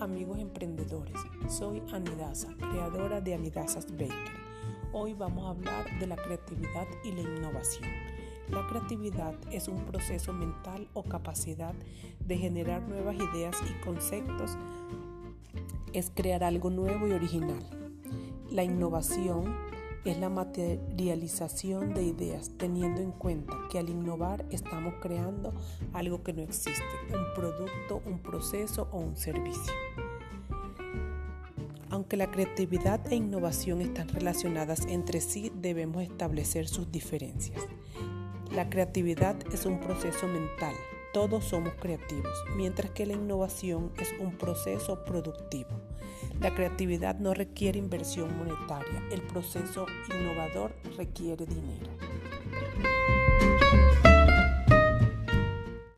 amigos emprendedores, soy Anidasa, creadora de Anidasas Bakery. Hoy vamos a hablar de la creatividad y la innovación. La creatividad es un proceso mental o capacidad de generar nuevas ideas y conceptos. Es crear algo nuevo y original. La innovación es la materialización de ideas, teniendo en cuenta que al innovar estamos creando algo que no existe, un producto, un proceso o un servicio. Aunque la creatividad e innovación están relacionadas entre sí, debemos establecer sus diferencias. La creatividad es un proceso mental, todos somos creativos, mientras que la innovación es un proceso productivo. La creatividad no requiere inversión monetaria, el proceso innovador requiere dinero.